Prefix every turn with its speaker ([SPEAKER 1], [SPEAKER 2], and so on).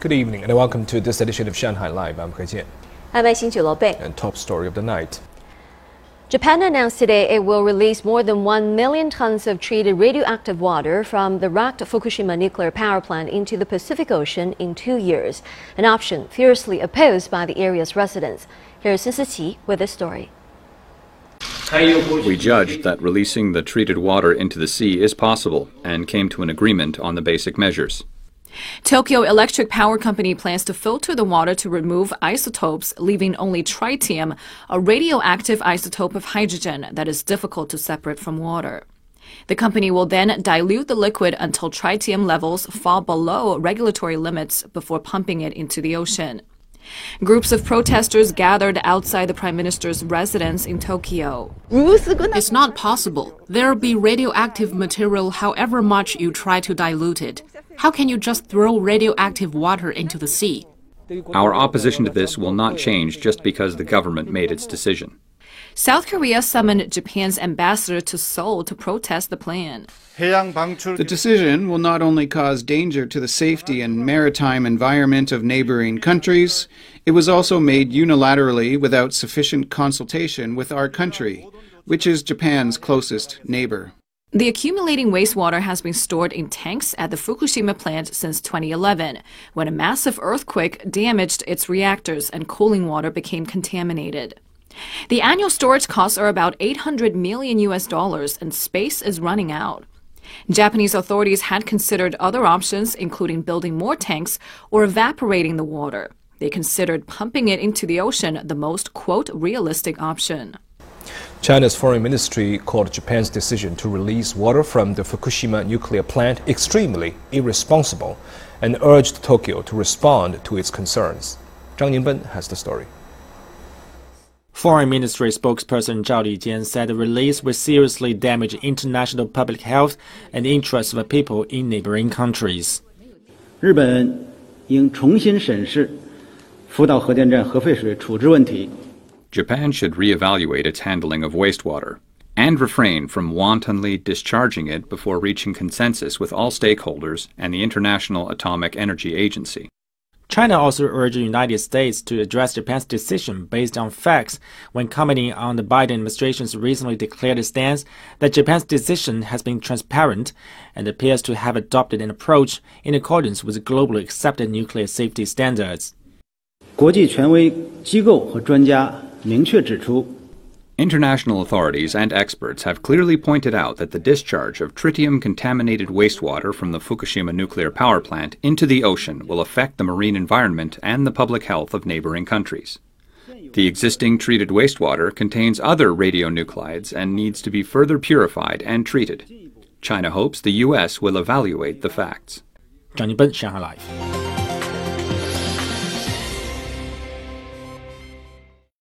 [SPEAKER 1] Good evening and welcome to this edition of Shanghai Live. I'm He Jian.
[SPEAKER 2] I'm Xin Bei.
[SPEAKER 1] And top story of the night.
[SPEAKER 2] Japan announced today it will release more than 1 million tons of treated radioactive water from the wrecked Fukushima nuclear power plant into the Pacific Ocean in two years, an option fiercely opposed by the area's residents. Here's Sun Siqi with this story.
[SPEAKER 3] We judged that releasing the treated water into the sea is possible and came to an agreement on the basic measures.
[SPEAKER 4] Tokyo Electric Power Company plans to filter the water to remove isotopes, leaving only tritium, a radioactive isotope of hydrogen that is difficult to separate from water. The company will then dilute the liquid until tritium levels fall below regulatory limits before pumping it into the ocean. Groups of protesters gathered outside the prime minister's residence in Tokyo.
[SPEAKER 5] It's not possible. There'll be radioactive material however much you try to dilute it. How can you just throw radioactive water into the sea?
[SPEAKER 3] Our opposition to this will not change just because the government made its decision.
[SPEAKER 4] South Korea summoned Japan's ambassador to Seoul to protest the plan.
[SPEAKER 6] The decision will not only cause danger to the safety and maritime environment of neighboring countries, it was also made unilaterally without sufficient consultation with our country, which is Japan's closest neighbor.
[SPEAKER 4] The accumulating wastewater has been stored in tanks at the Fukushima plant since 2011, when a massive earthquake damaged its reactors and cooling water became contaminated. The annual storage costs are about 800 million US dollars and space is running out. Japanese authorities had considered other options, including building more tanks or evaporating the water. They considered pumping it into the ocean the most, quote, realistic option.
[SPEAKER 1] China's foreign ministry called Japan's decision to release water from the Fukushima nuclear plant extremely irresponsible and urged Tokyo to respond to its concerns. Zhang Ningben has the story.
[SPEAKER 7] Foreign Ministry spokesperson Zhao Lijian said the release will seriously damage international public health and the interests of the people in neighboring countries.
[SPEAKER 8] Japan
[SPEAKER 3] should reevaluate its handling of wastewater and refrain from wantonly discharging it before reaching consensus with all stakeholders and the International Atomic Energy Agency.
[SPEAKER 7] China also urged the United States to address Japan's decision based on facts when commenting on the Biden administration's recently declared stance that Japan's decision has been transparent and appears to have adopted an approach in accordance with globally accepted nuclear safety standards.
[SPEAKER 8] 国际权威机构和专家 明确指出。
[SPEAKER 3] International authorities and experts have clearly pointed out that the discharge of tritium contaminated wastewater from the Fukushima nuclear power plant into the ocean will affect the marine environment and the public health of neighboring countries. The existing treated wastewater contains other radionuclides and needs to be further purified and treated. China hopes the U.S. will evaluate the facts.
[SPEAKER 7] Johnny Bunch, Shanghai Live.